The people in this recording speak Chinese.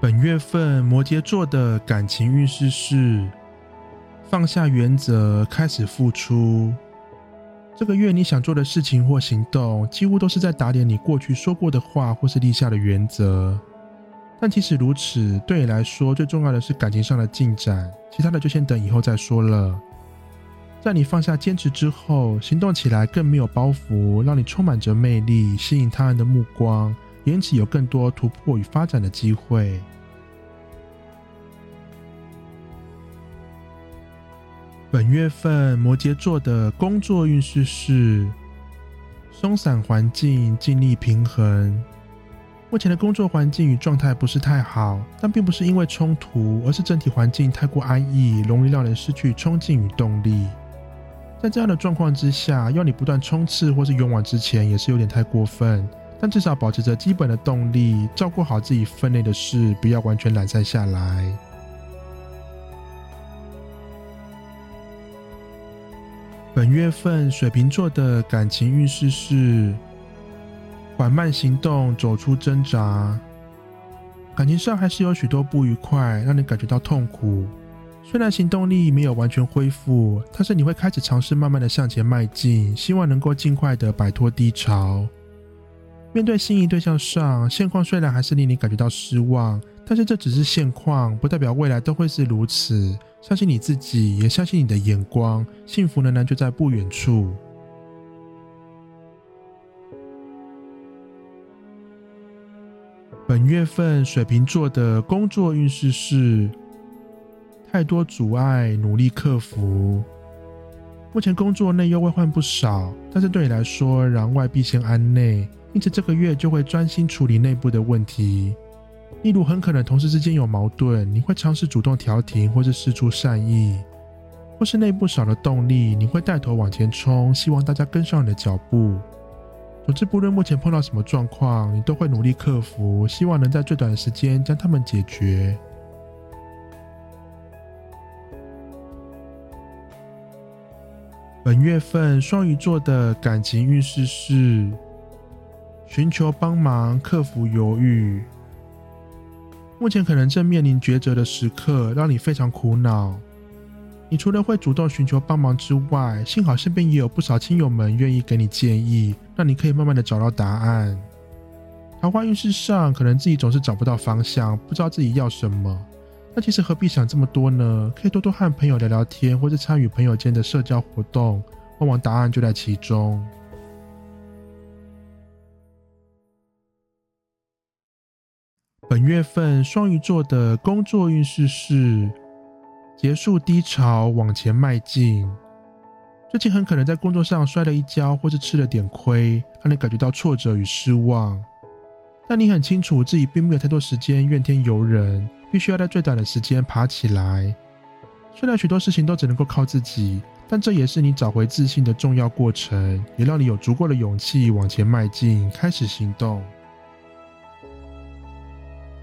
本月份摩羯座的感情运势是放下原则，开始付出。这个月你想做的事情或行动，几乎都是在打点你过去说过的话或是立下的原则。但即使如此，对你来说最重要的是感情上的进展，其他的就先等以后再说了。在你放下坚持之后，行动起来更没有包袱，让你充满着魅力，吸引他人的目光。因此，有更多突破与发展的机会。本月份摩羯座的工作运势是松散环境，尽力平衡。目前的工作环境与状态不是太好，但并不是因为冲突，而是整体环境太过安逸，容易让人失去冲劲与动力。在这样的状况之下，要你不断冲刺或是勇往直前，也是有点太过分。但至少保持着基本的动力，照顾好自己分内的事，不要完全懒散下来。本月份水瓶座的感情运势是缓慢行动，走出挣扎。感情上还是有许多不愉快，让你感觉到痛苦。虽然行动力没有完全恢复，但是你会开始尝试慢慢的向前迈进，希望能够尽快的摆脱低潮。面对心仪对象上，现况虽然还是令你感觉到失望，但是这只是现况，不代表未来都会是如此。相信你自己，也相信你的眼光，幸福仍然就在不远处。本月份水瓶座的工作运势是太多阻碍，努力克服。目前工作内忧外患不少，但是对你来说，攘外必先安内。因此，这个月就会专心处理内部的问题，例如很可能同事之间有矛盾，你会尝试主动调停，或是施出善意；或是内部少了动力，你会带头往前冲，希望大家跟上你的脚步。总之，不论目前碰到什么状况，你都会努力克服，希望能在最短的时间将他们解决。本月份双鱼座的感情运势是。寻求帮忙，克服犹豫。目前可能正面临抉择的时刻，让你非常苦恼。你除了会主动寻求帮忙之外，幸好身边也有不少亲友们愿意给你建议，让你可以慢慢的找到答案。桃花运势上，可能自己总是找不到方向，不知道自己要什么。那其实何必想这么多呢？可以多多和朋友聊聊天，或者参与朋友间的社交活动，往往答案就在其中。本月份双鱼座的工作运势是结束低潮，往前迈进。最近很可能在工作上摔了一跤，或是吃了点亏，让你感觉到挫折与失望。但你很清楚自己并没有太多时间怨天尤人，必须要在最短的时间爬起来。虽然许多事情都只能够靠自己，但这也是你找回自信的重要过程，也让你有足够的勇气往前迈进，开始行动。